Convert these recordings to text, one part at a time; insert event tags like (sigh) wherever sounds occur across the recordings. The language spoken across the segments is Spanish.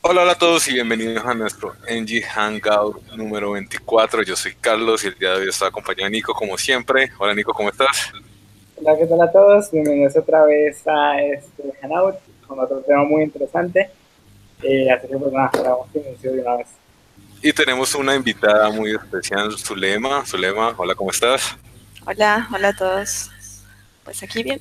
Hola, hola a todos y bienvenidos a nuestro NG Hangout número 24. Yo soy Carlos y el día de hoy estoy acompañado de Nico como siempre. Hola Nico, ¿cómo estás? Hola, ¿qué tal a todos? Bienvenidos otra vez a este Hangout con otro tema muy interesante. Eh, así que pues nada, vamos a iniciar de una vez. Y tenemos una invitada muy especial, Zulema. Zulema, hola, ¿cómo estás? Hola, hola a todos. Pues aquí bien.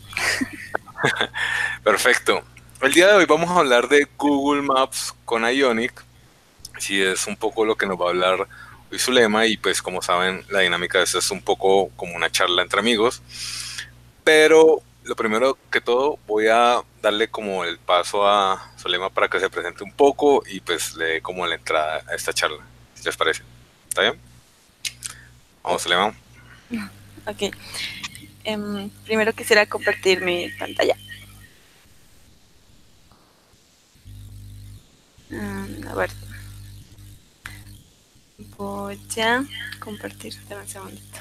(laughs) Perfecto. El día de hoy vamos a hablar de Google Maps con Ionic. Sí, es un poco lo que nos va a hablar hoy Zulema y pues como saben la dinámica de esto es un poco como una charla entre amigos. Pero lo primero que todo voy a darle como el paso a Zulema para que se presente un poco y pues le dé como la entrada a esta charla. ¿Si les parece? ¿Está bien? Vamos, Zulema. Ok. Em, primero quisiera compartir mi pantalla. Mm, a ver. Voy a compartir. Dame un segundito.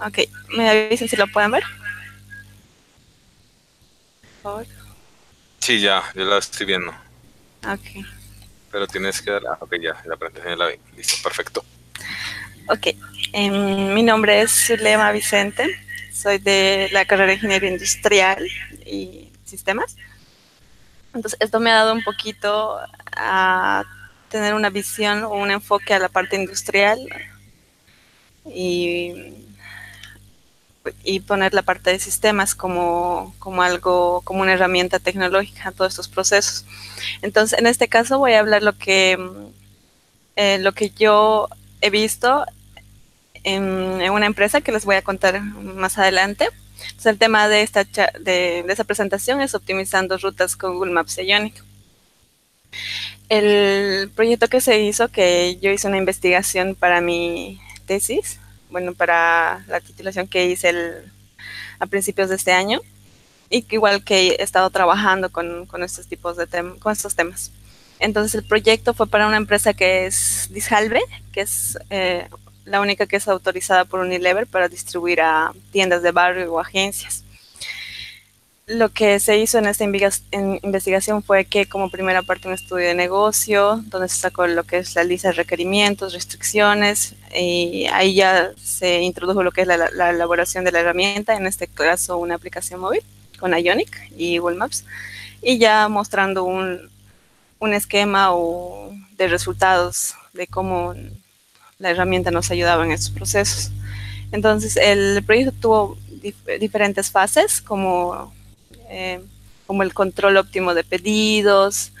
Ah, Ok, me avisen si lo pueden ver. Por favor. Sí, ya, yo la estoy viendo. Ok. Pero tienes que dar... Ah, ok, ya, la presentación ya la vi. Listo, perfecto. Ok, em, mi nombre es Zulema Vicente, soy de la carrera de Ingeniería Industrial y Sistemas. Entonces, esto me ha dado un poquito a tener una visión o un enfoque a la parte industrial y, y poner la parte de sistemas como, como algo, como una herramienta tecnológica a todos estos procesos. Entonces, en este caso voy a hablar lo que, eh, lo que yo he visto en, en, una empresa que les voy a contar más adelante. Entonces, el tema de esta, de, de presentación es optimizando rutas con Google Maps Ionic. El proyecto que se hizo, que yo hice una investigación para mi tesis, bueno, para la titulación que hice el, a principios de este año, y que igual que he estado trabajando con, con estos tipos de con estos temas. Entonces el proyecto fue para una empresa que es Dishalve, que es eh, la única que es autorizada por Unilever para distribuir a tiendas de barrio o agencias. Lo que se hizo en esta investigación fue que como primera parte un estudio de negocio, donde se sacó lo que es la lista de requerimientos, restricciones, y ahí ya se introdujo lo que es la, la elaboración de la herramienta, en este caso una aplicación móvil con Ionic y Google Maps, y ya mostrando un, un esquema o de resultados de cómo la herramienta nos ayudaba en estos procesos. Entonces, el proyecto tuvo dif diferentes fases, como, eh, como el control óptimo de pedidos,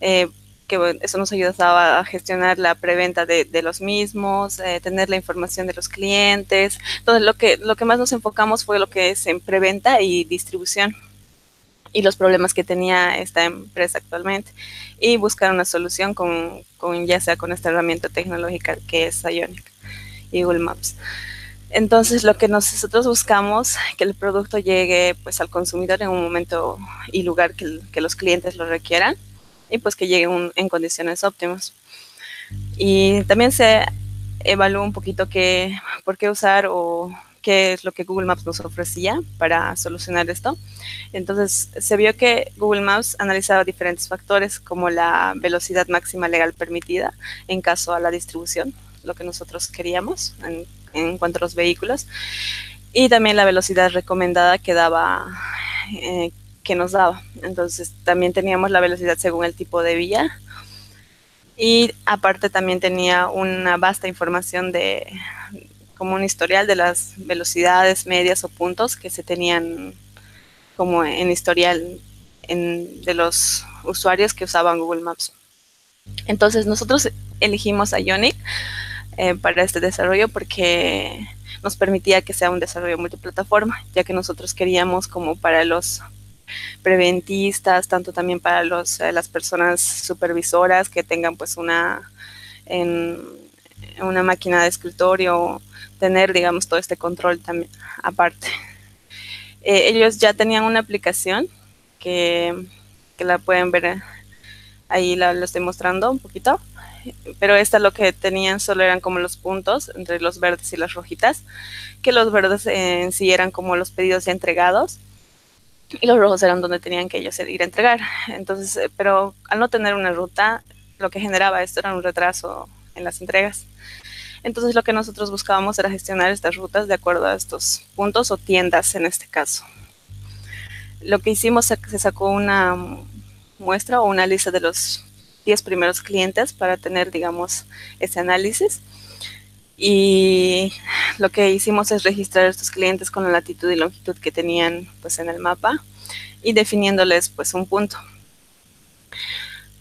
eh, que eso nos ayudaba a gestionar la preventa de, de los mismos, eh, tener la información de los clientes. Entonces, lo que, lo que más nos enfocamos fue lo que es en preventa y distribución y los problemas que tenía esta empresa actualmente y buscar una solución con, con, ya sea con esta herramienta tecnológica que es Ionic y Google Maps. Entonces lo que nosotros buscamos que el producto llegue pues al consumidor en un momento y lugar que, que los clientes lo requieran y pues que llegue un, en condiciones óptimas. Y también se evaluó un poquito que, por qué usar o qué es lo que Google Maps nos ofrecía para solucionar esto. Entonces se vio que Google Maps analizaba diferentes factores como la velocidad máxima legal permitida en caso a la distribución, lo que nosotros queríamos en, en cuanto a los vehículos, y también la velocidad recomendada que daba, eh, que nos daba. Entonces también teníamos la velocidad según el tipo de vía. Y aparte también tenía una vasta información de, como un historial de las velocidades medias o puntos que se tenían como en historial de los usuarios que usaban Google Maps. Entonces nosotros elegimos a Ionic eh, para este desarrollo porque nos permitía que sea un desarrollo multiplataforma, ya que nosotros queríamos como para los preventistas, tanto también para los, eh, las personas supervisoras que tengan pues una, en, una máquina de escritorio, tener digamos todo este control también aparte. Eh, ellos ya tenían una aplicación que, que la pueden ver ahí, la, lo estoy mostrando un poquito. pero esta lo que tenían solo eran como los puntos entre los verdes y las rojitas, que los verdes en sí eran como los pedidos ya entregados y los rojos eran donde tenían que ellos ir a entregar. Entonces, eh, pero al no tener una ruta, lo que generaba esto era un retraso en las entregas. Entonces lo que nosotros buscábamos era gestionar estas rutas de acuerdo a estos puntos o tiendas en este caso. Lo que hicimos se sacó una muestra o una lista de los 10 primeros clientes para tener, digamos, ese análisis. Y lo que hicimos es registrar a estos clientes con la latitud y longitud que tenían pues en el mapa y definiéndoles pues un punto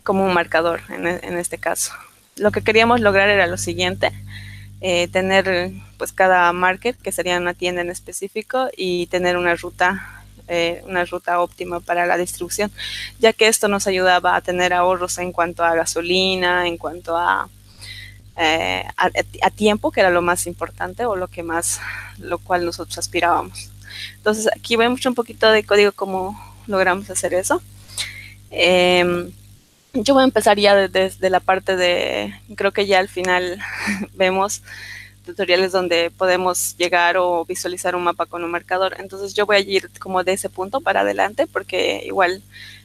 como un marcador en este caso. Lo que queríamos lograr era lo siguiente, eh, tener pues cada market, que sería una tienda en específico, y tener una ruta, eh, una ruta óptima para la distribución, ya que esto nos ayudaba a tener ahorros en cuanto a gasolina, en cuanto a, eh, a, tiempo, que era lo más importante o lo que más, lo cual nosotros aspirábamos. Entonces aquí vemos un poquito de código cómo logramos hacer eso. Yo voy a empezar ya desde la parte de, creo que ya al final (laughs) vemos tutoriales donde podemos llegar o visualizar un mapa con un marcador. Entonces yo voy a ir como de ese punto para adelante porque igual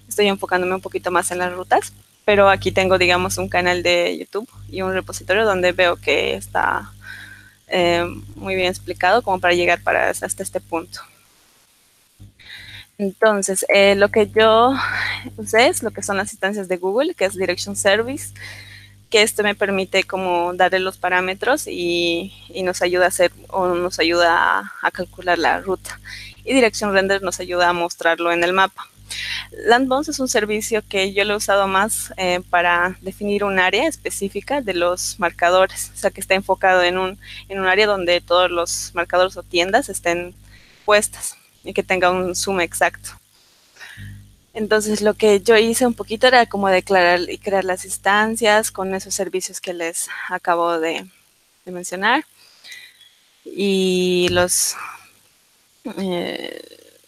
estoy enfocándome un poquito más en las rutas. Pero aquí tengo, digamos, un canal de YouTube y un repositorio donde veo que está eh, muy bien explicado como para llegar para hasta este punto. Entonces, eh, lo que yo usé es lo que son las instancias de Google, que es Direction Service, que esto me permite como darle los parámetros y, nos ayuda a hacer o nos ayuda a, calcular la ruta. Y Direction Render nos ayuda a mostrarlo en el mapa. Landbones es un servicio que yo lo he usado más eh, para definir un área específica de los marcadores, o sea que está enfocado en un, en un área donde todos los marcadores o tiendas estén puestas y que tenga un zoom exacto. Entonces lo que yo hice un poquito era como declarar y crear las instancias con esos servicios que les acabo de, mencionar. Y los eh,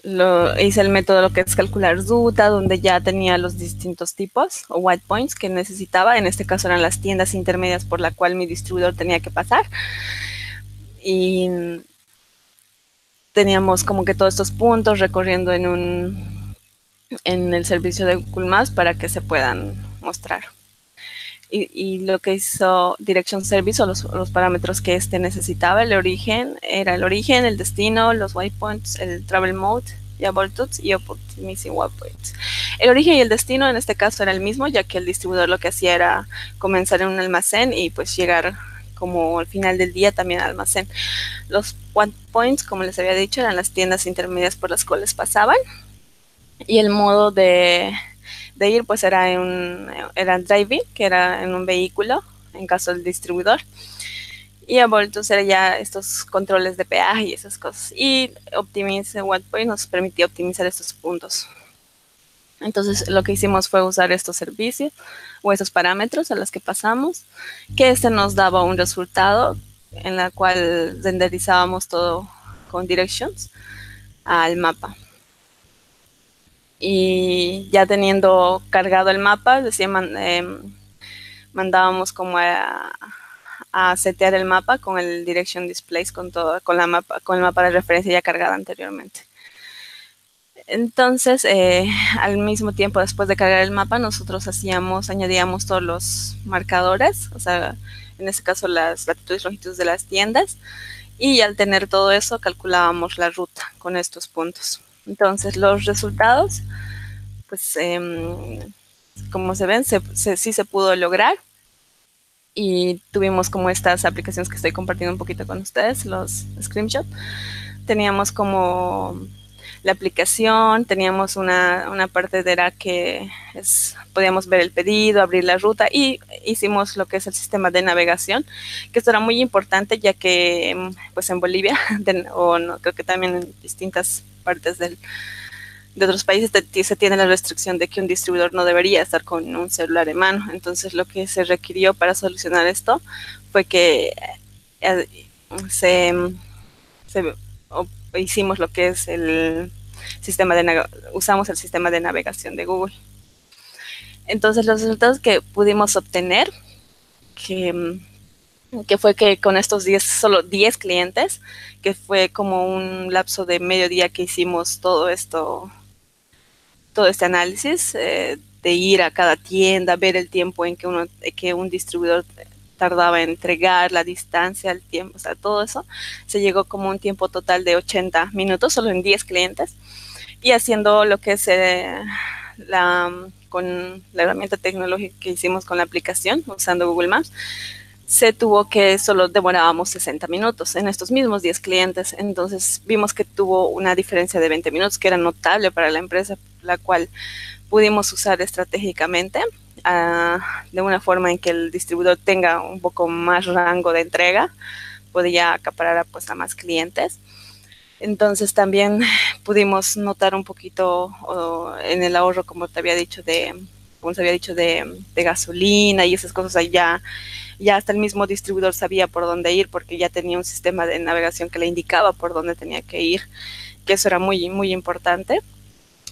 lo, hice el método lo que es calcular ruta, donde ya tenía los distintos tipos o white points que necesitaba. En este caso eran las tiendas intermedias por la cual mi distribuidor tenía que pasar. Y teníamos como que todos estos puntos recorriendo en un en el servicio de Google para que se puedan mostrar. Y, lo que hizo Direction Service o los, parámetros que este necesitaba, el origen, era el origen, el destino, los waypoints, el travel mode, ya voltudes y optimizing waypoints. El origen y el destino en este caso era el mismo, ya que el distribuidor lo que hacía era comenzar en un almacén y pues llegar como al final del día también almacén. Los one points, como les había dicho, eran las tiendas intermedias por las cuales pasaban. Y el modo de, ir, pues era en era driving, que era en un vehículo, en caso del distribuidor. Y a Voltus era ya estos controles de peaje y esas cosas. Y Optimize One Point nos permitía optimizar estos puntos. Entonces lo que hicimos fue usar estos servicios o esos parámetros a los que pasamos, que este nos daba un resultado en la cual renderizábamos todo con directions al mapa. Y ya teniendo cargado el mapa, decía, em, mandábamos como a, a, setear el mapa con el direction displays, con todo, con la mapa, con el mapa de referencia ya cargado anteriormente. Entonces, eh, al mismo tiempo, después de cargar el mapa, nosotros hacíamos, añadíamos todos los marcadores, o sea, en este caso las latitudes y longitudes de las tiendas, y al tener todo eso, calculábamos la ruta con estos puntos. Entonces, los resultados, pues, em, como se ven, sí se pudo lograr. Y tuvimos como estas aplicaciones que estoy compartiendo un poquito con ustedes, los screenshots. Teníamos como la aplicación, teníamos una, una parte de era que es, podíamos ver el pedido, abrir la ruta y hicimos lo que es el sistema de navegación, que esto era muy importante ya que pues en Bolivia, (laughs) o no, creo que también en distintas partes del, de otros países se tiene la restricción de que un distribuidor no debería estar con un celular en mano. Entonces lo que se requirió para solucionar esto fue que eh, se, se hicimos lo que es el sistema de usamos el sistema de navegación de Google. Entonces los resultados que pudimos obtener que, que fue que con estos 10, solo 10 clientes, que fue como un lapso de medio día que hicimos todo esto, todo este análisis, eh, de ir a cada tienda, ver el tiempo en que, uno, que un distribuidor tardaba en entregar, la distancia, el tiempo, o sea, todo eso, se llegó como un tiempo total de 80 minutos, solo en 10 clientes, y haciendo lo que es eh, la, con la herramienta tecnológica que hicimos con la aplicación, usando Google Maps, se tuvo que solo demorábamos 60 minutos en estos mismos 10 clientes. Entonces vimos que tuvo una diferencia de 20 minutos que era notable para la empresa, la cual pudimos usar estratégicamente de una forma en que el distribuidor tenga un poco más rango de entrega, podía acaparar pues, a más clientes. Entonces también pudimos notar un poquito en el ahorro, como te había dicho, de, como se había dicho, de, de gasolina y esas cosas allá ya hasta el mismo distribuidor sabía por dónde ir porque ya tenía un sistema de navegación que le indicaba por dónde tenía que ir, que eso era muy, muy importante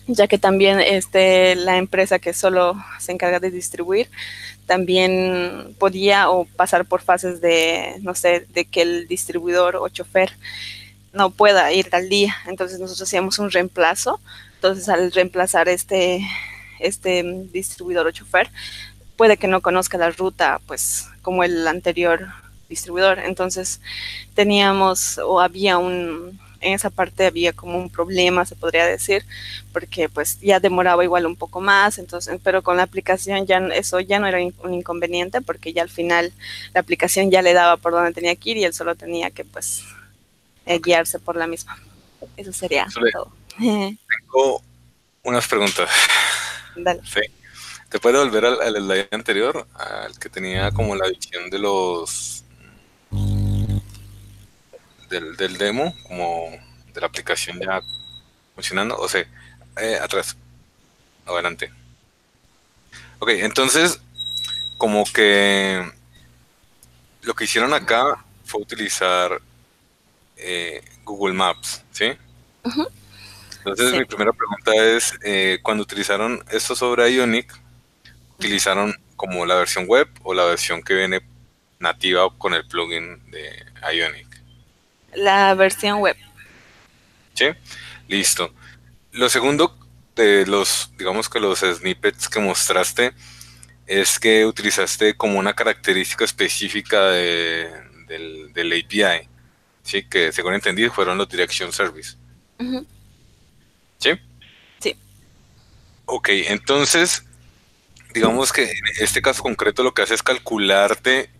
ya que también este, la empresa que solo se encarga de distribuir también podía o pasar por fases de, no sé, de que el distribuidor o chofer no pueda ir al día. Entonces nosotros hacíamos un reemplazo. Entonces al reemplazar este, este distribuidor o chofer, puede que no conozca la ruta, pues como el anterior distribuidor. Entonces teníamos o había un, en esa parte había como un problema, se podría decir, porque pues ya demoraba igual un poco más, entonces, pero con la aplicación ya eso ya no era un inconveniente porque ya al final la aplicación ya le daba por donde tenía que ir y él solo tenía que pues eh, guiarse por la misma. Eso sería todo. (laughs) Tengo unas preguntas. Dale. Sí. ¿Te puede volver al, al slide anterior? Al que tenía como la visión de los del, del, demo, como de la aplicación ya funcionando. O sea, eh, atrás. Adelante. Ok, entonces, como que lo que hicieron acá fue utilizar eh, Google Maps, ¿sí? Entonces, mi primera pregunta es, eh, cuando utilizaron esto sobre Ionic, ¿utilizaron como la versión web o la versión que viene nativa con el plugin de Ionic? La versión web. Sí, listo. Lo segundo de los, digamos que los snippets que mostraste, es que utilizaste como una característica específica de, del, del, API, ¿sí? que según entendí fueron los Direction Service. ¿Sí? Sí. Ok, entonces, digamos que en este caso concreto lo que hace es calcularte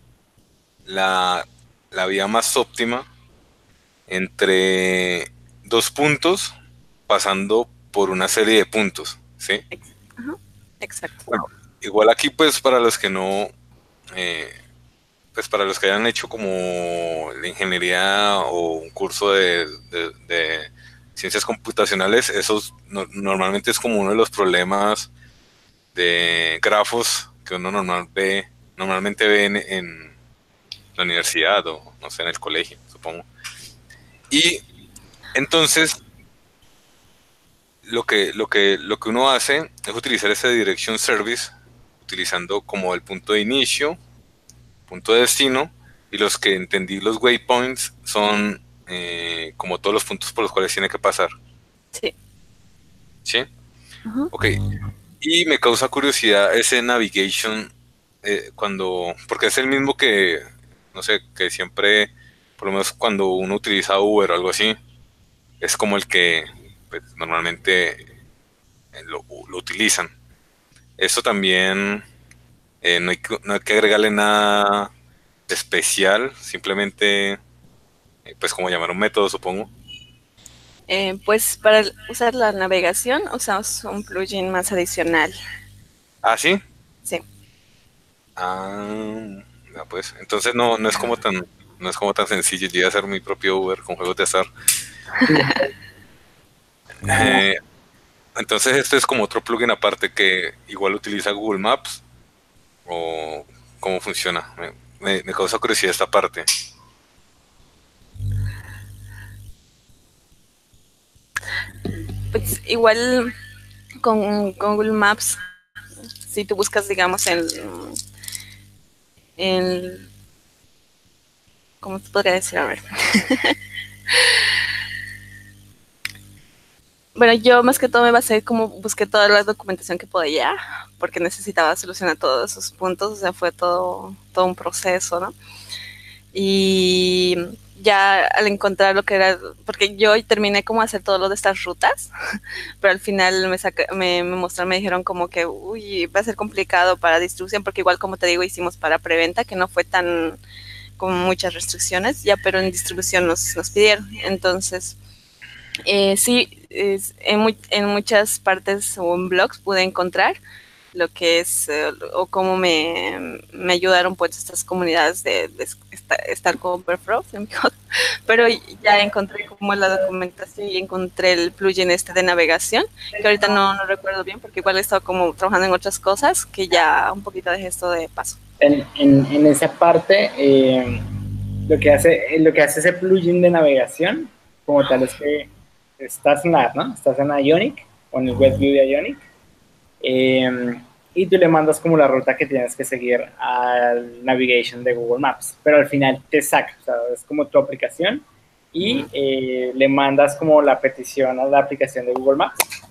la, la vía más óptima entre dos puntos pasando por una serie de puntos, ¿sí? Exacto. Bueno, igual aquí pues para los que no, eh, pues para los que hayan hecho como la ingeniería o un curso de, ciencias computacionales, eso normalmente es como uno de los problemas de grafos que uno normal ve, normalmente ve en la universidad o no sé, en el colegio, supongo. Y entonces, lo que, lo, que, lo que uno hace es utilizar ese direction service, utilizando como el punto de inicio, punto de destino, y los que entendí los waypoints son eh, como todos los puntos por los cuales tiene que pasar. Sí. ¿Sí? Ok. Y me causa curiosidad ese navigation eh, cuando, porque es el mismo que, no sé, que siempre por lo menos cuando uno utiliza Uber o algo así, es como el que pues, normalmente eh, lo, utilizan. Eso también eh, no, hay que, no, hay que, agregarle nada especial, simplemente, eh, pues como llamar un método, supongo. Eh, pues para usar la navegación usamos un plugin más adicional. ¿Ah, sí? Sí. Ah, pues entonces no, no es como tan no es como tan sencillo. Llegué a hacer mi propio Uber con juegos de azar. (laughs) eh, entonces, este es como otro plugin aparte que igual utiliza Google Maps. ¿O cómo funciona? Me, me, causa curiosidad esta parte. Pues igual con, con Google Maps, si tú buscas, digamos, en el ¿cómo te podría decir? A ver. (laughs) bueno, yo más que todo me basé como busqué toda la documentación que podía, porque necesitaba solucionar todos esos puntos, o sea, fue todo, todo un proceso, ¿no? Y ya al encontrar lo que era, porque yo terminé como hacer todo lo de estas rutas, (laughs) pero al final me, me, me, mostraron, me dijeron como que, uy, va a ser complicado para distribución, porque igual como te digo, hicimos para preventa, que no fue tan con muchas restricciones, ya, pero en distribución nos, nos pidieron. Entonces, eh, sí, es, en, en, muchas partes o en blogs pude encontrar lo que es eh, o cómo me, me, ayudaron pues estas comunidades de, de estar con (laughs) pero ya encontré como la documentación y encontré el plugin este de navegación que ahorita no, no recuerdo bien porque igual he estado como trabajando en otras cosas que ya un poquito de esto de paso. En, en, esa parte, eh, lo, que hace, lo que hace ese plugin de navegación, como tal, es que estás en la ¿no? Estás en Ionic, o en el WebView de Ionic, eh, y tú le mandas como la ruta que tienes que seguir al navigation de Google Maps, pero al final te saca, o sea, es como tu aplicación, y eh, le mandas como la petición a la aplicación de Google Maps,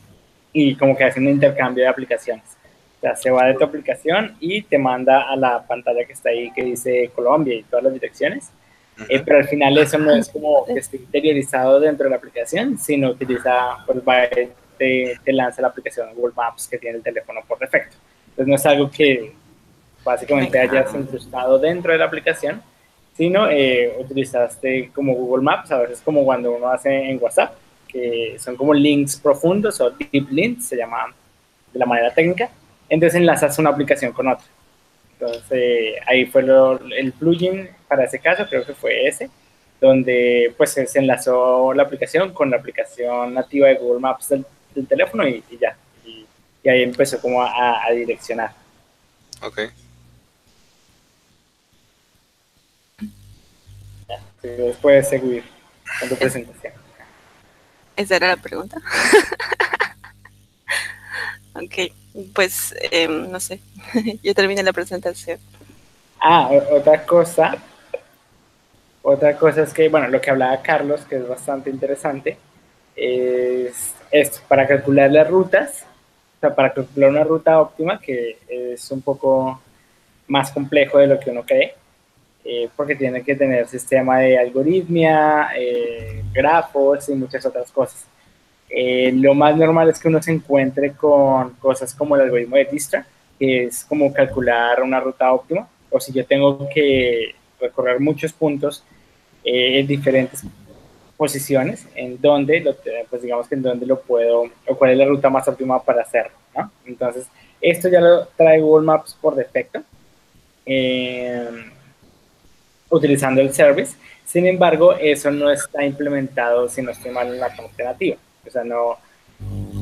y como que hacen un intercambio de aplicaciones. Sea, se va de tu aplicación y te manda a la pantalla que está ahí que dice Colombia y todas las direcciones. Eh, pero al final eso no es como que esté interiorizado dentro de la aplicación, sino utiliza, pues va, te, te lanza la aplicación Google Maps que tiene el teléfono por defecto. Entonces no es algo que básicamente hayas incrustado dentro de la aplicación, sino eh, utilizaste como Google Maps, a veces como cuando uno hace en WhatsApp, que son como links profundos o deep links, se llama de la manera técnica, entonces enlazas una aplicación con otra. Entonces ahí fue el plugin para ese caso, creo que fue ese, donde pues se enlazó la aplicación con la aplicación nativa de Google Maps del, teléfono y, ya. Y, ahí empezó como a, direccionar. Ok. Ya, puedes seguir con tu presentación. ¿Esa era la pregunta? (laughs) ok. Pues, eh, no sé, (laughs) yo terminé la presentación. Ah, otra cosa, otra cosa es que, bueno, lo que hablaba Carlos, que es bastante interesante, es esto, para calcular las rutas, o sea, para calcular una ruta óptima, que es un poco más complejo de lo que uno cree, eh, porque tiene que tener sistema de algoritmia, eh, grafos y muchas otras cosas. Eh, lo más normal es que uno se encuentre con cosas como el algoritmo de Distra, que es como calcular una ruta óptima, o si yo tengo que recorrer muchos puntos eh, en diferentes posiciones, en donde, lo, pues digamos que en donde lo puedo, o cuál es la ruta más óptima para hacerlo, ¿no? Entonces, esto ya lo trae Google Maps por defecto, eh, utilizando el service. Sin embargo, eso no está implementado, si no estoy mal, en la parte nativa. O sea, no,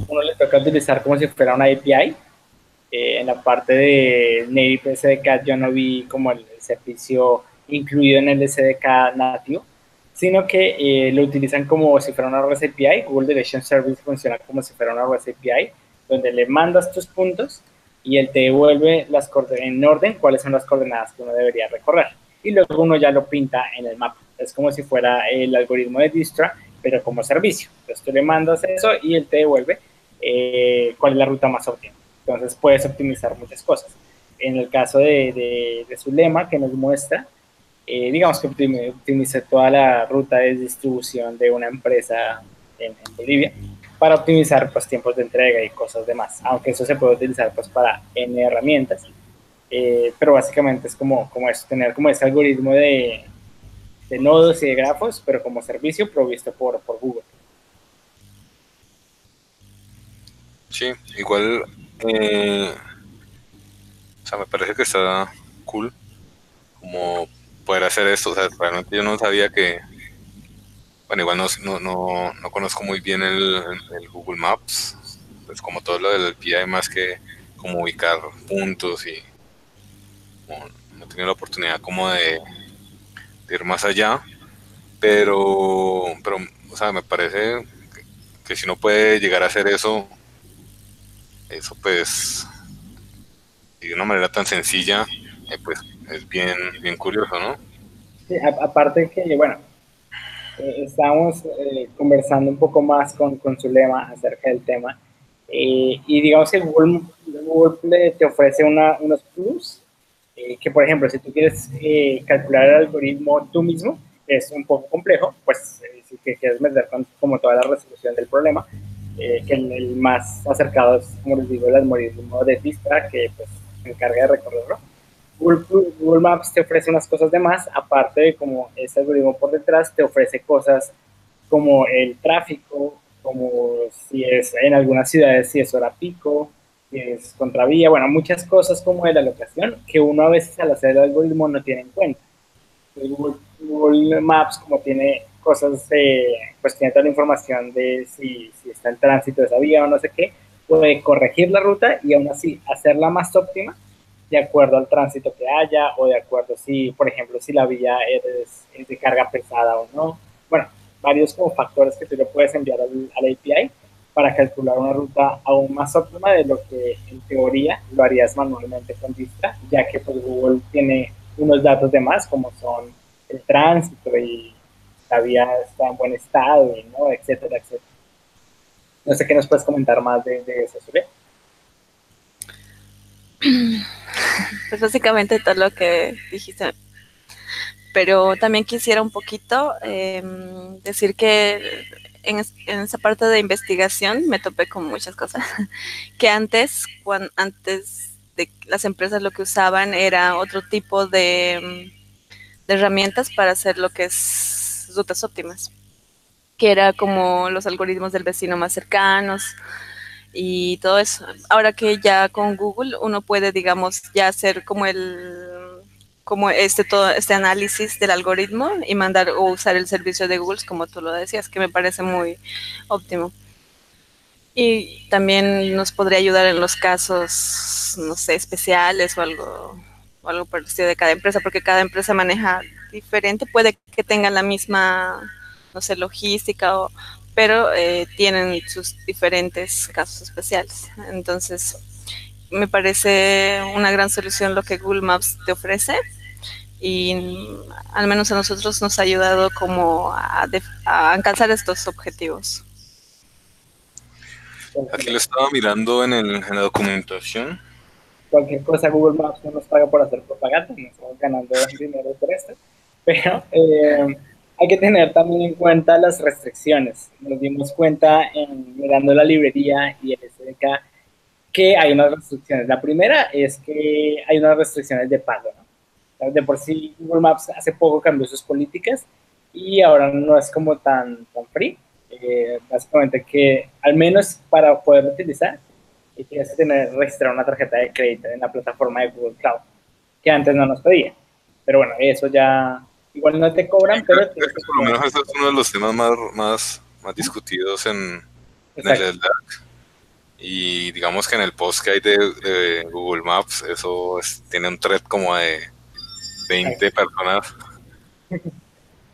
uno le toca utilizar como si fuera una API. Eh, en la parte de Native SDK yo no vi como el, servicio incluido en el SDK nativo, sino que eh, lo utilizan como si fuera una REST API. Google Direction Service funciona como si fuera una REST API, donde le mandas tus puntos y él te devuelve las en orden cuáles son las coordenadas que uno debería recorrer. Y luego uno ya lo pinta en el mapa. Es como si fuera el algoritmo de Distra pero como servicio. Entonces tú le mandas eso y él te devuelve eh, cuál es la ruta más óptima. Entonces puedes optimizar muchas cosas. En el caso de, de, su lema que nos muestra, eh, digamos que optimice toda la ruta de distribución de una empresa en, Bolivia para optimizar pues, tiempos de entrega y cosas demás, aunque eso se puede utilizar pues, para N herramientas. Eh, pero básicamente es como, como eso, tener como ese algoritmo de, de nodos y de grafos, pero como servicio provisto por, por Google. Sí, igual, eh, o sea, me parece que está cool como poder hacer esto, o sea, realmente yo no sabía que, bueno, igual no, no, no, conozco muy bien el, Google Maps, pues como todo lo del API más que como ubicar puntos y no he tenido la oportunidad como de ir más allá, pero, pero o sea, me parece que, si no puede llegar a hacer eso, eso pues, de una manera tan sencilla, eh, pues es bien, bien curioso, ¿no? Sí, aparte que, bueno, eh, estamos eh, conversando un poco más con, con Zulema acerca del tema. Eh, y digamos que Google, Google te ofrece una, unos plus, que por ejemplo, si tú quieres calcular el algoritmo tú mismo, es un poco complejo, pues si quieres meter con, como toda la resolución del problema, que el, más acercado es, como les digo, el algoritmo de Distra, que pues se encarga de recorrerlo. Google, Maps te ofrece unas cosas de más, aparte de como este algoritmo por detrás, te ofrece cosas como el tráfico, como si es en algunas ciudades, si es hora pico, si es contravía, bueno, muchas cosas como de la locación que uno a veces al hacer el algoritmo no tiene en cuenta. Google, Maps, como tiene cosas, de, pues tiene toda la información de si, está el tránsito de esa vía o no sé qué, puede corregir la ruta y aún así hacerla más óptima de acuerdo al tránsito que haya o de acuerdo si, por ejemplo, si la vía es, de carga pesada o no. Bueno, varios como factores que tú le puedes enviar al, API para calcular una ruta aún más óptima de lo que en teoría lo harías manualmente con Distra, ya que pues, Google tiene unos datos de más como son el tránsito y la vía está en buen estado, etcétera, etcétera. No sé qué nos puedes comentar más de, de eso, ¿sí? (clears throat) (laughs) Pues básicamente todo lo que dijiste. Pero también quisiera un poquito em, decir que en, esa parte de investigación me topé con muchas cosas. (laughs) Que antes, antes de las empresas lo que usaban era otro tipo de, de herramientas para hacer lo que es rutas óptimas. Que era como los algoritmos del vecino más cercanos, y todo eso. Ahora que ya con Google uno puede, digamos, ya hacer como el como este todo este análisis del algoritmo y mandar o usar el servicio de Google como tú lo decías, que me parece muy óptimo. Y también nos podría ayudar en los casos, no sé, especiales o algo, o algo estilo de cada empresa, porque cada empresa maneja diferente, puede que tengan la misma, no sé, logística o, pero eh, tienen sus diferentes casos especiales. Entonces, me parece una gran solución lo que Google Maps te ofrece y al menos a nosotros nos ha ayudado como a, alcanzar estos objetivos. Aquí lo estaba mirando en, el, en la documentación. Cualquier cosa Google Maps no nos paga por hacer propaganda, no estamos ganando dinero por esto, pero... Eh, hay que tener también en cuenta las restricciones. Nos dimos cuenta en, mirando la librería y el SDK que hay unas restricciones. La primera es que hay unas restricciones de pago. ¿no? De por sí, Google Maps hace poco cambió sus políticas y ahora no es como tan, tan free. Eh, básicamente que al menos para poder utilizar tienes que tener registrar una tarjeta de crédito en la plataforma de Google Cloud, que antes no nos pedía. Pero bueno, eso ya Igual no te cobran, pero... por lo menos ese es uno de los temas más, más, más discutidos en, en el LDAC. Y digamos que en el post que hay de, Google Maps, eso tiene un thread como de 20 personas. (laughs)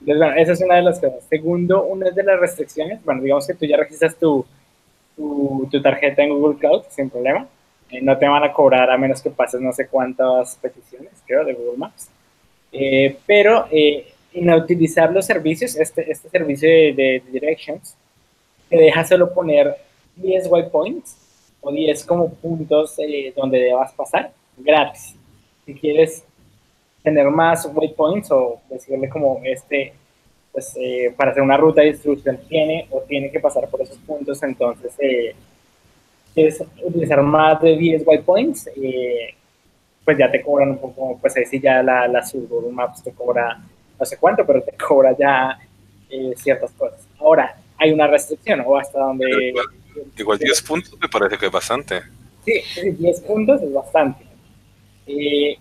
esa es una de las cosas. Segundo, una de las restricciones, bueno, digamos que tú ya registras tu, tu, tarjeta en Google Cloud sin problema. Eh, no te van a cobrar a menos que pases no sé cuántas peticiones, creo, de Google Maps. Eh, pero eh, en utilizar los servicios, este, este servicio de, directions, te deja solo poner 10 waypoints o 10 como puntos eh, donde debas pasar gratis. Si quieres tener más waypoints o decirle como este, pues para hacer una ruta de distribución tiene o tiene que pasar por esos puntos, entonces quieres utilizar más de 10 waypoints, pues ya te cobran un poco, pues ahí sí ya la, la Google Maps te cobra no sé cuánto, pero te (laughs) cobra ya eh, ciertas cosas. Ahora, hay una restricción, o hasta donde... Igual, 10 puntos me parece que es bastante. Sí, 10 puntos es bastante. Eh,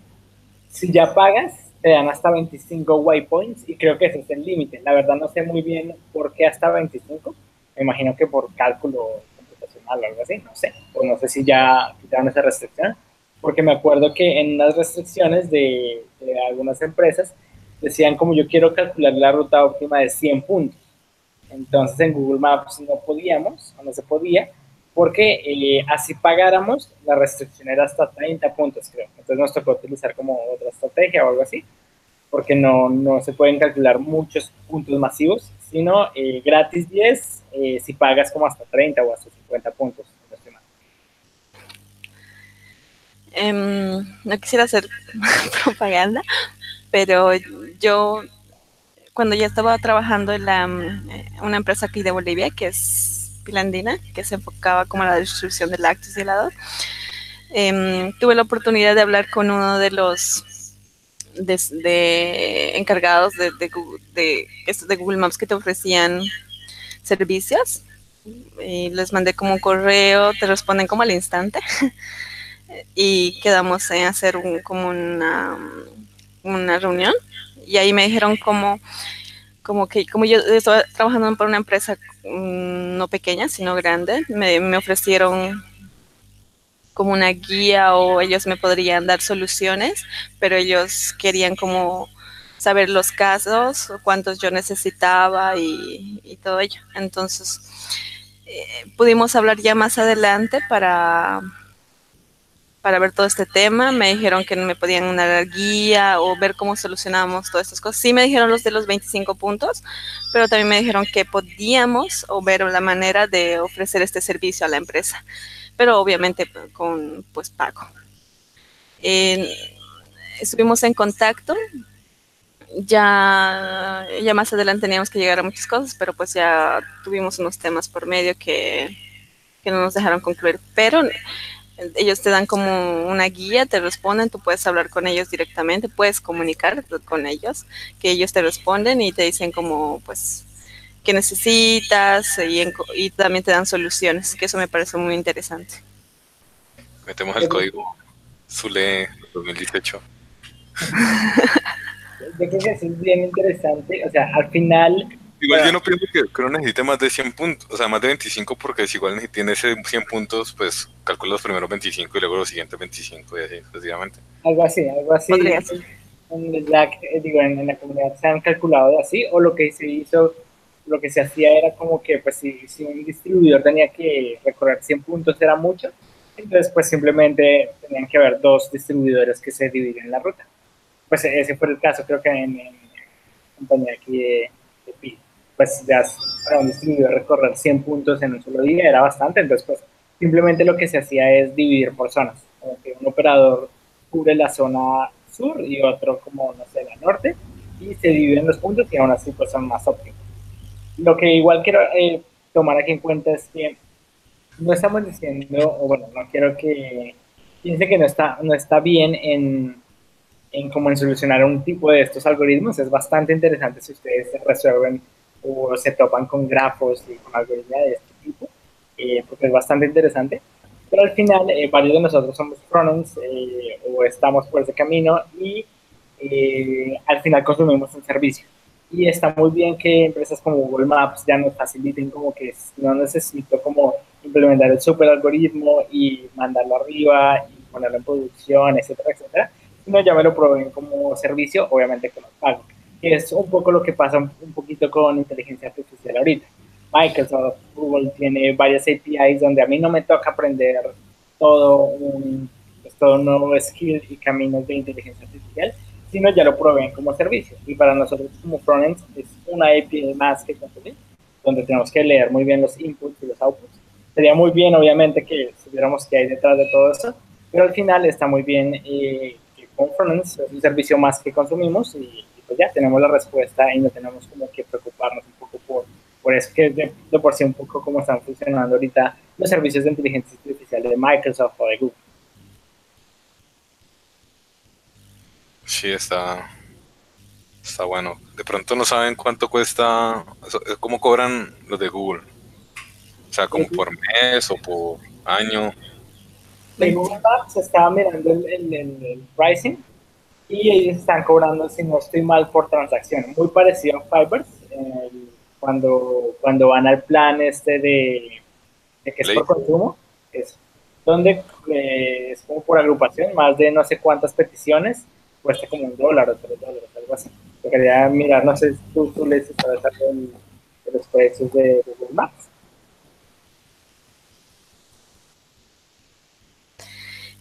si ya pagas, te dan hasta 25 waypoints y creo que ese es el límite. La verdad no sé muy bien por qué hasta 25. Me imagino que por cálculo computacional o algo así, no sé. O no sé si ya quitaron esa restricción porque me acuerdo que en las restricciones de, algunas empresas decían como yo quiero calcular la ruta óptima de 100 puntos. Entonces en Google Maps no podíamos, o no se podía, porque eh, así pagáramos, la restricción era hasta 30 puntos, creo. Entonces nos tocó utilizar como otra estrategia o algo así, porque no, no se pueden calcular muchos puntos masivos, sino eh, gratis 10 eh, si pagas como hasta 30 o hasta 50 puntos. Em, no quisiera hacer (laughs) propaganda, pero yo cuando ya estaba trabajando en la, una empresa aquí de Bolivia, que es Pilandina, que se enfocaba como a la distribución de lácteos y helado. Em, tuve la oportunidad de hablar con uno de los de, encargados de, de, de, Google Maps que te ofrecían servicios. Y les mandé como un correo, te responden como al instante. (laughs) y quedamos en hacer un, como una, una reunión. Y ahí me dijeron como como que como yo estaba trabajando para una empresa mm, no pequeña, sino grande, me, me, ofrecieron como una guía o ellos me podrían dar soluciones, pero ellos querían como saber los casos, cuántos yo necesitaba y, y todo ello. Entonces, eh, pudimos hablar ya más adelante para para ver todo este tema. Me dijeron que me podían dar guía o ver cómo solucionábamos todas estas cosas. Sí me dijeron los de los 25 puntos, pero también me dijeron que podíamos o ver la manera de ofrecer este servicio a la empresa, pero obviamente con pues pago. estuvimos en contacto. Ya, ya más adelante teníamos que llegar a muchas cosas, pero pues ya tuvimos unos temas por medio que, que no nos dejaron concluir. Pero ellos te dan como una guía, te responden, tú puedes hablar con ellos directamente, puedes comunicar con ellos, que ellos te responden y te dicen como, pues, qué necesitas y, también te dan soluciones, que eso me parece muy interesante. Metemos el código Zule 2018. (laughs) Yo creo que es bien interesante, o sea, al final Igual yo no pienso que, no necesite más de 100 puntos, o sea, más de 25, porque si igual tiene ese 100 puntos, pues calcula los primeros 25 y luego los siguientes 25 y así sucesivamente. Algo así, algo así. En la, eh, digo, en, la comunidad se han calculado de así, o lo que se hizo, lo que se hacía era como que, pues si, si un distribuidor tenía que recorrer 100 puntos era mucho, entonces pues simplemente tenían que haber dos distribuidores que se dividen la ruta. Pues ese fue el caso, creo que en, en compañía aquí de pues ya para un distribuidor recorrer 100 puntos en un solo día era bastante, entonces pues simplemente lo que se hacía es dividir por zonas, como que un operador cubre la zona sur y otro como, no sé, la norte, y se dividen los puntos y aún así pues son más óptimos. Lo que igual quiero eh, tomar aquí en cuenta es que no estamos diciendo, o bueno, no quiero que piense que no está, no está bien en, en cómo en solucionar un tipo de estos algoritmos, es bastante interesante si ustedes resuelven o se topan con grafos y con algoritmos de este tipo, eh, porque es bastante interesante. Pero al final, eh, varios de nosotros somos frontends eh, o estamos por ese camino y al final consumimos un servicio. Y está muy bien que empresas como Google Maps ya nos faciliten como que no necesito como implementar el super algoritmo y mandarlo arriba y ponerlo en producción, etcétera, etcétera, sino ya me lo proveen como servicio, obviamente con los pago es un poco lo que pasa un, poquito con inteligencia artificial ahorita. Microsoft, Google tiene varias APIs donde a mí no me toca aprender todo un, pues, todo un nuevo skill y caminos de inteligencia artificial, sino ya lo proveen como servicio. Y para nosotros como frontends es una API más que consumir, donde tenemos que leer muy bien los inputs y los outputs. Sería muy bien, obviamente, que supiéramos qué hay detrás de todo eso, pero al final está muy bien eh, que con frontends es un servicio más que consumimos y pues ya tenemos la respuesta y no tenemos como que preocuparnos un poco por, por eso que de, de por sí un poco cómo están funcionando ahorita los servicios de inteligencia artificial de Microsoft o de Google. Sí, está, está bueno. De pronto no saben cuánto cuesta, cómo cobran los de Google. O sea, como por mes o por año. De Google Maps estaba mirando el, el, el pricing y ellos están cobrando, si no estoy mal, por transacción, muy parecido a Fibers, cuando, cuando van al plan este de, de que es por consumo, es donde eh, es como por agrupación, más de no sé cuántas peticiones, cuesta como un dólar o tres dólares, algo así. Yo quería mirar, no sé si tú, tú sabes de los precios de, Google Maps.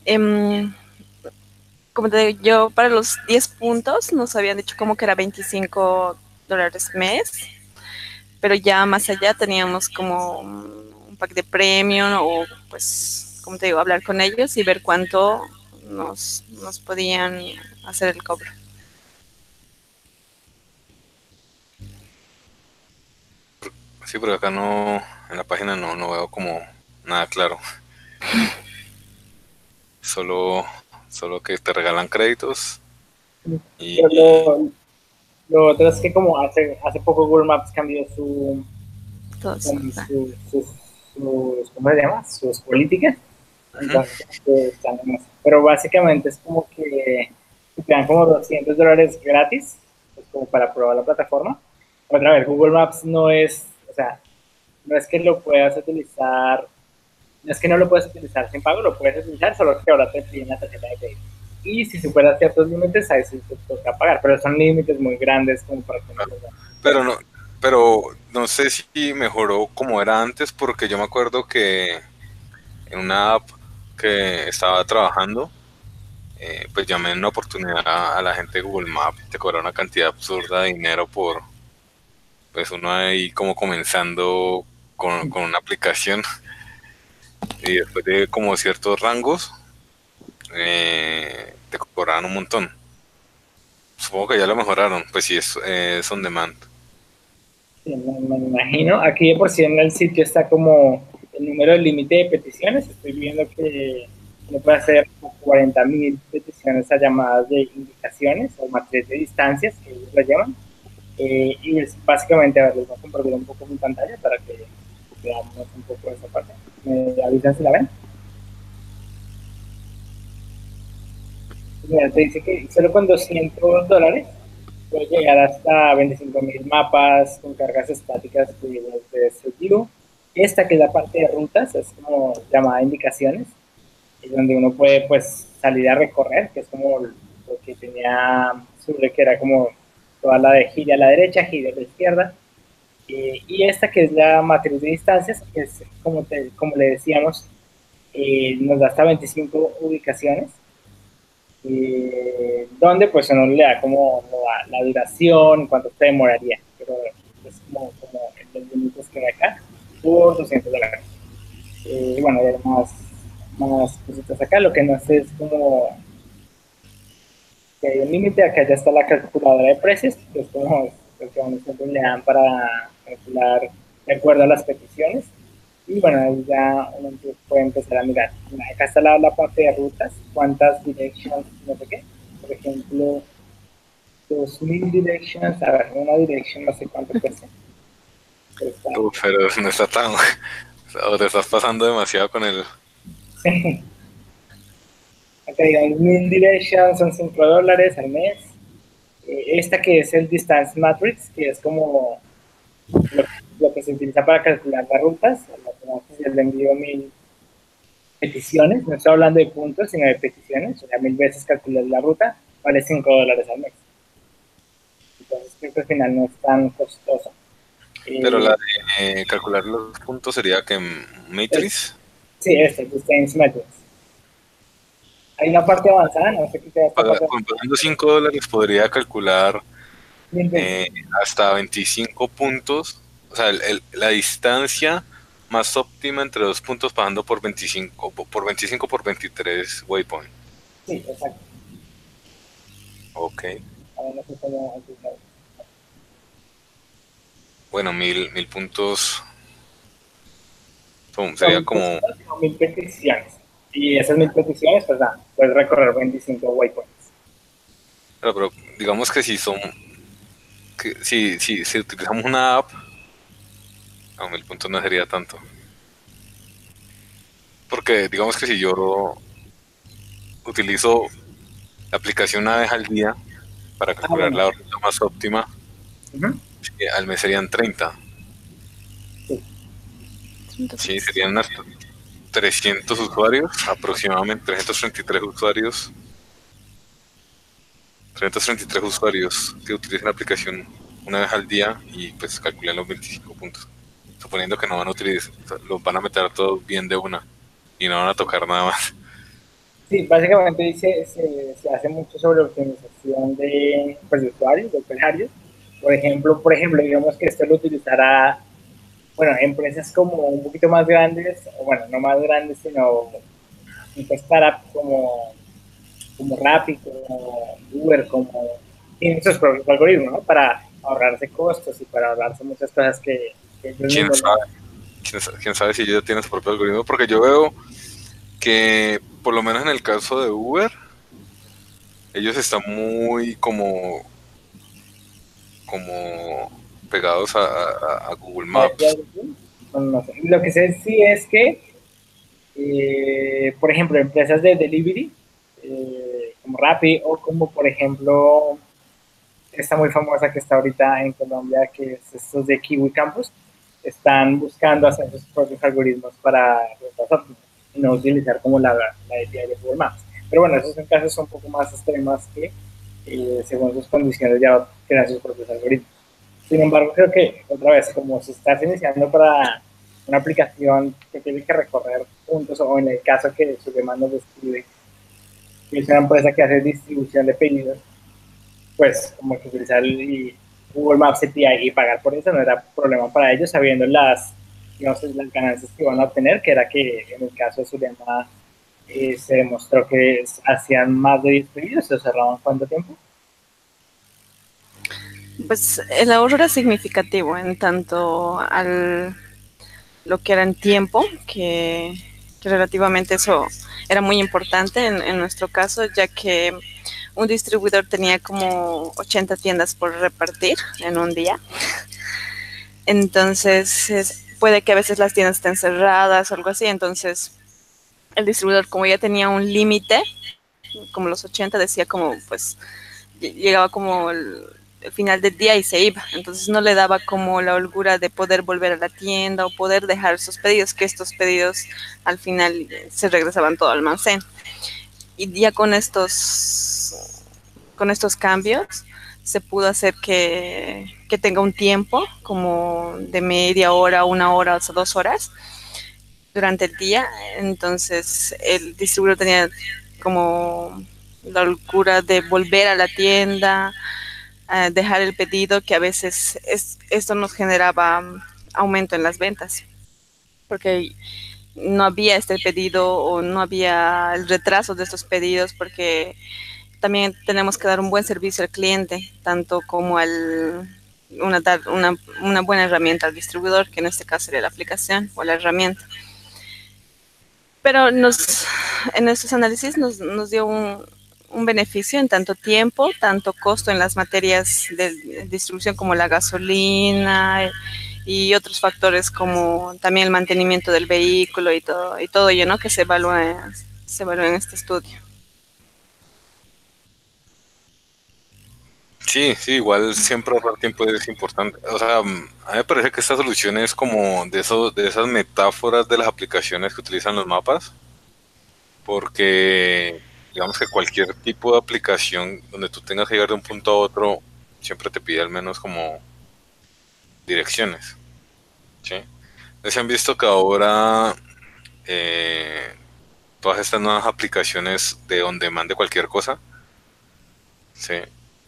Em, como te digo, yo para los 10 puntos nos habían dicho como que era 25 dólares mes, pero ya más allá teníamos como un pack de premium o pues, como te digo, hablar con ellos y ver cuánto nos, nos podían hacer el cobro. Sí, pero acá no, en la página no, no veo como nada claro. (laughs) Solo, solo que te regalan créditos. Y, Pero lo, lo otro es que como hace, hace poco Google Maps cambió su, su- sus, sus- ¿cómo se llama? Sus políticas. Entonces, eso. Pero básicamente es como que te dan como 200 dólares gratis, pues como para probar la plataforma. Otra vez, Google Maps no es, o sea, no es que lo puedas utilizar, no es que no lo puedes utilizar sin pago, lo puedes utilizar, solo que ahora te piden la tarjeta de crédito. Y si superas ciertos límites, ahí sí te toca pagar, pero son límites muy grandes como para que no hagas. pero no, pero no sé si mejoró como era antes, porque yo me acuerdo que en una app que estaba trabajando, eh, pues llamé en una oportunidad a la gente de Google Maps, te cobraron una cantidad absurda de dinero por, pues uno ahí como comenzando con, con una aplicación y después de como ciertos rangos, eh, te cobraban un montón. Supongo que ya lo mejoraron, pues sí, es, es on demand. Sí, me, imagino. Aquí de por sí en el sitio está como el número de límite de peticiones. Estoy viendo que uno puede hacer 40.000 peticiones a llamadas de indicaciones o matriz de distancias, que ellos lo llaman. Eh, y es básicamente, a ver, les voy a compartir un poco mi pantalla para que veamos un poco esa parte. ¿Me avisan si la ven? Mira, te dice que solo con 200 dólares puede llegar hasta 25.000 mapas con cargas estáticas de, ese tipo. Esta que es la parte de rutas, es como llamada indicaciones, es donde uno puede pues salir a recorrer, que es como lo que tenía sobre que era como toda la de gira a la derecha, gira a la izquierda. Eh, y esta que es la matriz de distancias, es como, te, como le decíamos, eh, nos da hasta 25 ubicaciones eh, donde pues uno le da como la, la duración, cuánto te demoraría, pero es como, como los límites que hay acá, por 200 dólares. Eh, bueno, hay más, más cositas acá, lo que no sé es como que hay un límite, acá ya está la calculadora de precios, que es como lo que a uno siempre le dan para calcular de acuerdo a las peticiones. Y bueno, ahí ya uno puede empezar a mirar. Acá está la, la parte de rutas, cuántas directions, no sé qué. Por ejemplo, 2000 directions, a ver, una direction no sé cuánto cuesta. Pero pero no está tan... O te estás pasando demasiado con el... Acá digamos, 1000 directions son 5 dólares al mes. Eh, esta que es el Distance Matrix, que es como lo, lo que se utiliza para calcular las rutas, que le envío mil peticiones, no estoy hablando de puntos, sino de peticiones, o sea, mil veces calcular la ruta, vale 5 dólares al mes. Entonces creo que al final no es tan costoso. Eh, Pero la de eh, calcular los puntos sería que Matrix... Sí, este, Distance Matrix. Hay una parte avanzada, no sé qué te a. Pagando 5 dólares podría calcular. Eh, hasta 25 puntos, o sea, el- el- la distancia más óptima entre dos puntos pagando por 25 po- por 25 por 23 waypoint. Sí, exacto. Ok. Bueno, mil, mil puntos. Sería Son como mil peticiones. Y esas mil peticiones, pues nada, puedes recorrer 25 waypoints. Pero, pero digamos que si son. Que si, si, si utilizamos una app. A mil puntos no sería tanto. Porque digamos que si yo utilizo la aplicación una vez al día para calcular bueno. la ruta más óptima, al mes serían 30. Sí, serían unas 300 usuarios, aproximadamente 333 usuarios. 333 usuarios que utilizan la aplicación una vez al día y pues calculan los 25 puntos. Suponiendo que no van a utilizar, los van a meter todos bien de una y no van a tocar nada más. Sí, básicamente se, se, se, hace mucho sobre optimización de, pues, de usuarios, de operarios. Por ejemplo, por ejemplo, digamos que esto lo utilizará, bueno, empresas como un poquito más grandes, bueno, no más grandes, sino startups como, como Rappi, como Uber, como tienen sus propios algoritmos, ¿no? Para ahorrarse costos y para ahorrarse muchas cosas que... que ¿Quién, sabe? ¿Quién sabe si ellos tienen su propio algoritmo? Porque yo veo que por lo menos en el caso de Uber, ellos están muy como como pegados a, Google Maps. Lo que sé sí es que, eh, por ejemplo, empresas de delivery, eh, como Rappi o como por ejemplo esta muy famosa que está ahorita en Colombia, que es estos de Kiwi Campus, están buscando hacer sus propios algoritmos para y no utilizar como la, la API de Google Maps. Pero bueno, esos son casos un poco más extremos que eh, según sus condiciones ya crean sus propios algoritmos. Sin embargo, creo que otra vez, como si estás iniciando para una aplicación que tiene que recorrer puntos, o en el caso que su demanda describe, es una empresa que hace distribución de pedidos, pues como que utilizar Google Maps API y pagar por eso no era problema para ellos, sabiendo las digamos, las ganancias que van a obtener, que era que en el caso de Zulema eh, se demostró que hacían más de 10 pedidos, ¿se cerraban cuánto tiempo? Pues el ahorro era significativo en tanto al lo que era en tiempo, que, relativamente eso era muy importante en, nuestro caso, ya que un distribuidor tenía como 80 tiendas por repartir en un día. Entonces, puede que a veces las tiendas estén cerradas o algo así, entonces el distribuidor como ya tenía un límite, como los 80 decía como pues llegaba como el, final del día y se iba, entonces no le daba como la holgura de poder volver a la tienda o poder dejar sus pedidos, que estos pedidos al final se regresaban todo al almacén. Y ya con estos con estos cambios se pudo hacer que, tenga un tiempo como de media hora, una hora o dos horas durante el día. Entonces el distribuidor tenía como la locura de volver a la tienda, dejar el pedido, que a veces es, esto nos generaba aumento en las ventas, porque no había este pedido o no había el retraso de estos pedidos porque también tenemos que dar un buen servicio al cliente, tanto como al una, una, una, buena herramienta al distribuidor, que en este caso sería la aplicación o la herramienta. Pero nos, en estos análisis nos, nos dio un, un, beneficio en tanto tiempo, tanto costo en las materias de distribución como la gasolina y otros factores como también el mantenimiento del vehículo y todo, y todo ello ¿no? que se evalúa, se evalúa en este estudio. Sí, sí, igual siempre ahorrar tiempo es importante. O sea, a mí me parece que esta solución es como de, esos, de esas metáforas de las aplicaciones que utilizan los mapas, porque digamos que cualquier tipo de aplicación donde tú tengas que llegar de un punto a otro, siempre te pide al menos como direcciones. ¿sí? ¿Se han visto que ahora eh, todas estas nuevas aplicaciones de donde mande cualquier cosa? Sí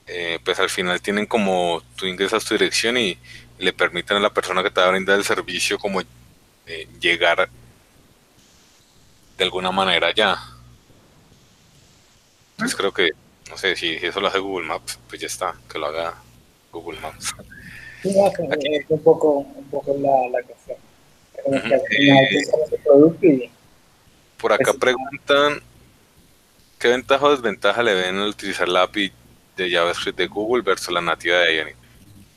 eh, pues al final tienen como tú ingresas tu dirección y, le permiten a la persona que te va a brindar el servicio como eh, llegar de alguna manera ya. Entonces creo que, no sé, si, eso lo hace Google Maps, pues ya está, que lo haga Google Maps. Sí, es un poco, un poco la, la cuestión. por acá preguntan, ¿qué ventaja o desventaja le ven al utilizar la API de JavaScript de Google versus la nativa de Ionic.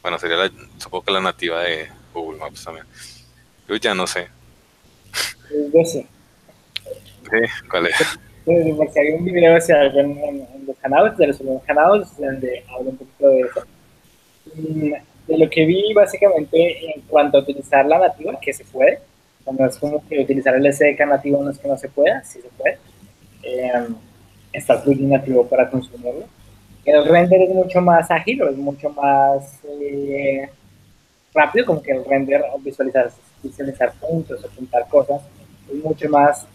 Bueno, sería la, supongo que la nativa de Google Maps también. Yo ya no sé. Yo sé. Sí, ¿cuál es? (laughs) Porque hay un video o sea, en, en, los canales, de los canales, donde hablo un poquito de eso. De lo que vi, básicamente, en cuanto a utilizar la nativa, que se puede, no es como que utilizar el SDK nativo no es que no se pueda, sí se puede. Eh, está muy nativo para consumirlo el render es mucho más ágil es mucho más eh, rápido, como que el render o visualizar, visualizar puntos o pintar cosas es mucho más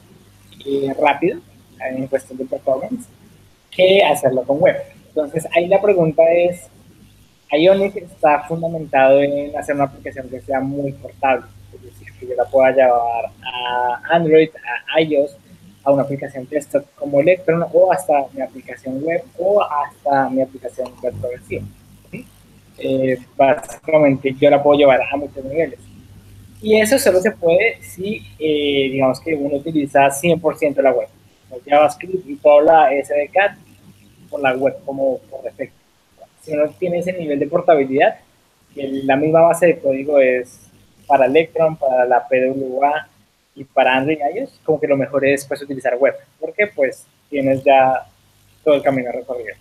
eh, rápido en cuestión de performance que hacerlo con web. Entonces, ahí la pregunta es, Ionic está fundamentado en hacer una aplicación que sea muy portable, es decir, que yo la pueda llevar a Android, a iOS, a una aplicación desktop como Electron o hasta mi aplicación web o hasta mi aplicación web progresiva. Eh, básicamente yo la puedo llevar a muchos niveles. Y eso solo se puede si, eh, digamos que uno utiliza 100% la web. JavaScript y toda la SDK por la web como por defecto. Si uno tiene ese nivel de portabilidad, que la misma base de código es para Electron, para la PWA y para Android y iOS, como que lo mejor es pues utilizar web, porque pues tienes ya todo el camino recorrido.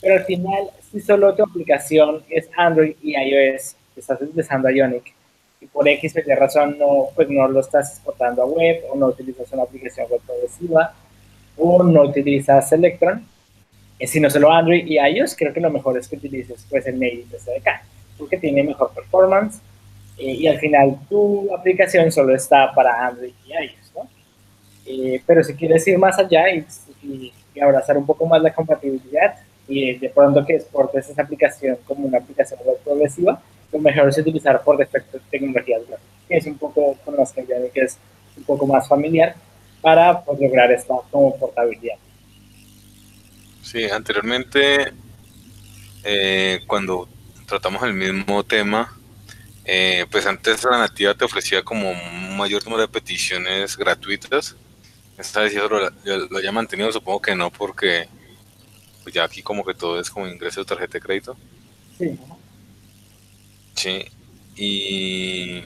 Pero al final, si solo tu aplicación es Android y iOS, estás utilizando Ionic, y por X o Y razón no, pues no lo estás exportando a web, o no utilizas una aplicación web progresiva, o no utilizas Electron, eh, si no solo Android y iOS, creo que lo mejor es que utilices pues el Native SDK, porque tiene mejor performance, eh, y al final tu aplicación solo está para Android y iOS, ¿no? Eh, pero si quieres ir más allá y, y, abrazar un poco más la compatibilidad y de pronto que exportes esa aplicación como una aplicación web progresiva, lo mejor es utilizar por defecto tecnologías web, que es un poco con las que que es un poco más familiar para pues, lograr esta como portabilidad. Sí, anteriormente, eh, cuando tratamos el mismo tema, eh, pues antes la nativa te ofrecía como un mayor número de peticiones gratuitas. Esta vez lo, lo haya mantenido, supongo que no, porque pues ya aquí como que todo es como ingreso de tarjeta de crédito. Sí. Sí. Y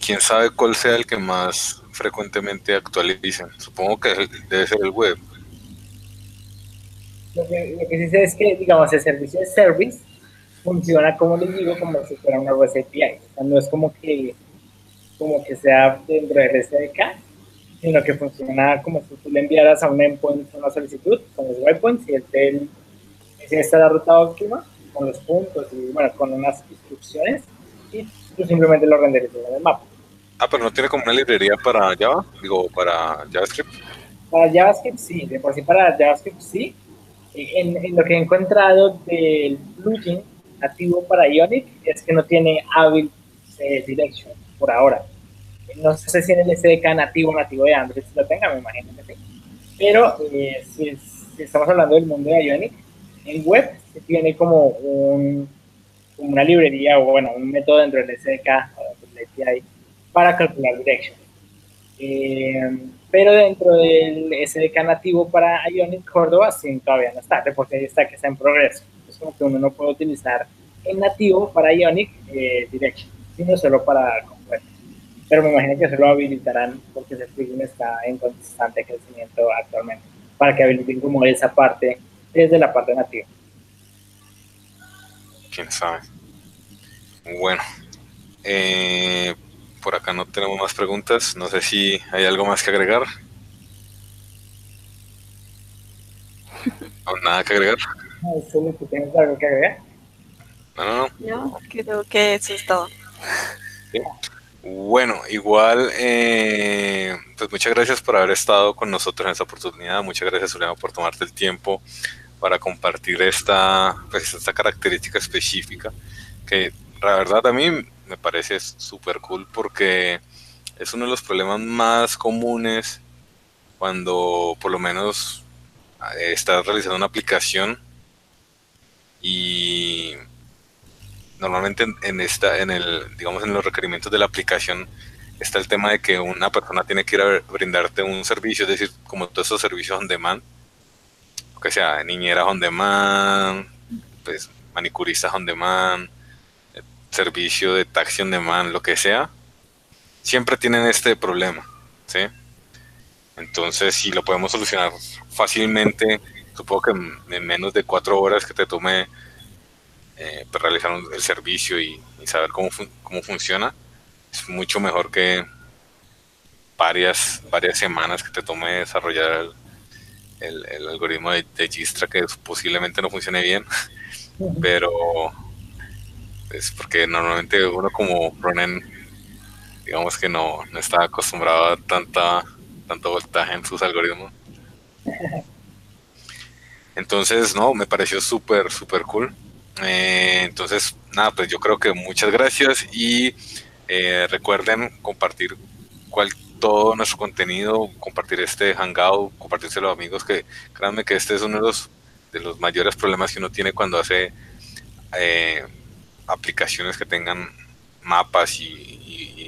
quién sabe cuál sea el que más frecuentemente actualicen. Supongo que debe ser el web. Lo que, lo sí sé es que, digamos, el servicio de service funciona, como les digo, como si fuera una REST API. No es como que, como que sea dentro de SDK, sino que funciona como si tú le enviaras a un endpoint una solicitud con los webpoints y el tel si esta es la ruta óptima con los puntos y bueno, con unas instrucciones y tú simplemente lo renderizas en el mapa. Ah, pero no tiene como una librería para Java, digo, para JavaScript. Para JavaScript sí, de por sí para JavaScript sí. En, en lo que he encontrado del plugin nativo para Ionic es que no tiene Able eh, Direction por ahora. No sé si en el SDK nativo nativo de Android lo tenga, me imagino que sí. Pero eh, si, estamos hablando del mundo de Ionic, en web se tiene como, un, una librería o bueno, un método dentro del SDK o del API para calcular direction. Eh, pero dentro del SDK nativo para Ionic Córdoba, sí, todavía no está, porque ahí está que está en progreso como que uno no puede utilizar en nativo para Ionic eh, Direction, sino solo para compuestos. Pero me imagino que se lo habilitarán porque ese plugin está en constante crecimiento actualmente, para que habiliten como esa parte desde la parte nativa. Quién sabe. Bueno, eh, por acá no tenemos más preguntas. No sé si hay algo más que agregar. ¿O nada que agregar? No, tienes algo que agregar. No, no, no. Yo creo que eso es todo. Bueno, igual, eh, pues muchas gracias por haber estado con nosotros en esta oportunidad. Muchas gracias, Julián, por tomarte el tiempo para compartir esta, pues, esta característica específica que la verdad a mí me parece súper cool porque es uno de los problemas más comunes cuando por lo menos estás realizando una aplicación y normalmente en, esta en el digamos en los requerimientos de la aplicación está el tema de que una persona tiene que ir a brindarte un servicio, es decir, como todos esos servicios on demand, que sea niñeras on demand, pues manicuristas on demand, servicio de taxi on demand, lo que sea, siempre tienen este problema, ¿sí? Entonces, si lo podemos solucionar fácilmente, supongo que en menos de cuatro horas que te tome eh, pues, realizar el servicio y, saber cómo, cómo funciona, es mucho mejor que varias, varias semanas que te tome desarrollar el, el, algoritmo de, de, Gistra que posiblemente no funcione bien, pero es porque normalmente uno como Ronen, digamos que no, no está acostumbrado a tanta, tanto voltaje en sus algoritmos. Entonces, no, me pareció súper, súper cool. Eh, entonces, nada, pues yo creo que muchas gracias y eh, recuerden compartir cual, todo nuestro contenido, compartir este hangout, compartírselo a amigos, que créanme que este es uno de los, de los mayores problemas que uno tiene cuando hace eh, aplicaciones que tengan mapas y,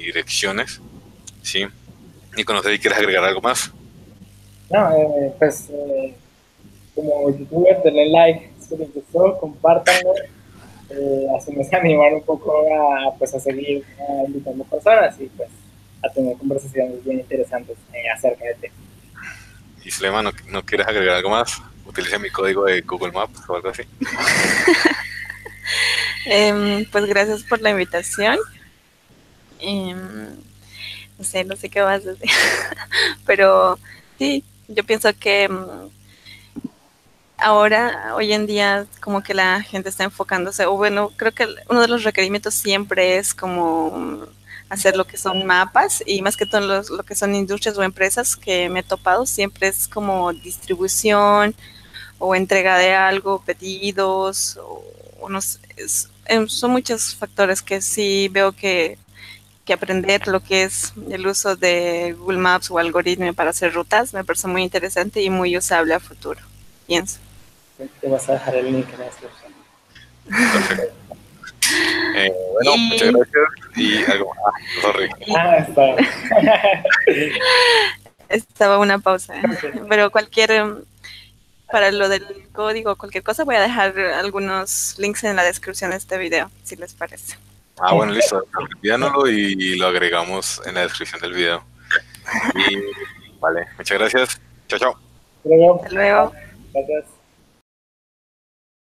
direcciones, ¿sí? Y no sé si quieres agregar algo más. No, eh, pues eh, como youtuber, denle like si les gustó, compártanlo, eh, así nos (laughs) animar un poco a, pues, a seguir invitando personas y pues a tener conversaciones bien interesantes acerca de ti. Y Slema, ¿no, ¿no quieres agregar algo más? Utilice mi código de Google Maps o algo así. (laughs) Em, pues gracias por la invitación. Em, no sé, no sé qué vas a decir. (laughs) Pero sí, yo pienso que em, ahora, hoy en día, como que la gente está enfocándose, o bueno, creo que uno de los requerimientos siempre es como hacer lo que son mapas y más que todo lo que son industrias o empresas que me he topado, siempre es como distribución o entrega de algo, pedidos, o, unos Em, son muchos factores que sí veo que, que, aprender lo que es el uso de Google Maps o algoritmo para hacer rutas me parece muy interesante y muy usable a futuro, pienso. Te vas a dejar el link en la descripción. Eh, bueno, muchas gracias y algo más. Sorry. Ah, está. (laughs) Estaba una pausa, pero cualquier em, para lo del código o cualquier cosa, voy a dejar algunos links en la descripción de este video, si les parece. Ah, bueno, listo. Envíanoslo y lo agregamos en la descripción del video. Y, vale, muchas gracias. Chao, chao. Hasta luego. Hasta luego. Gracias.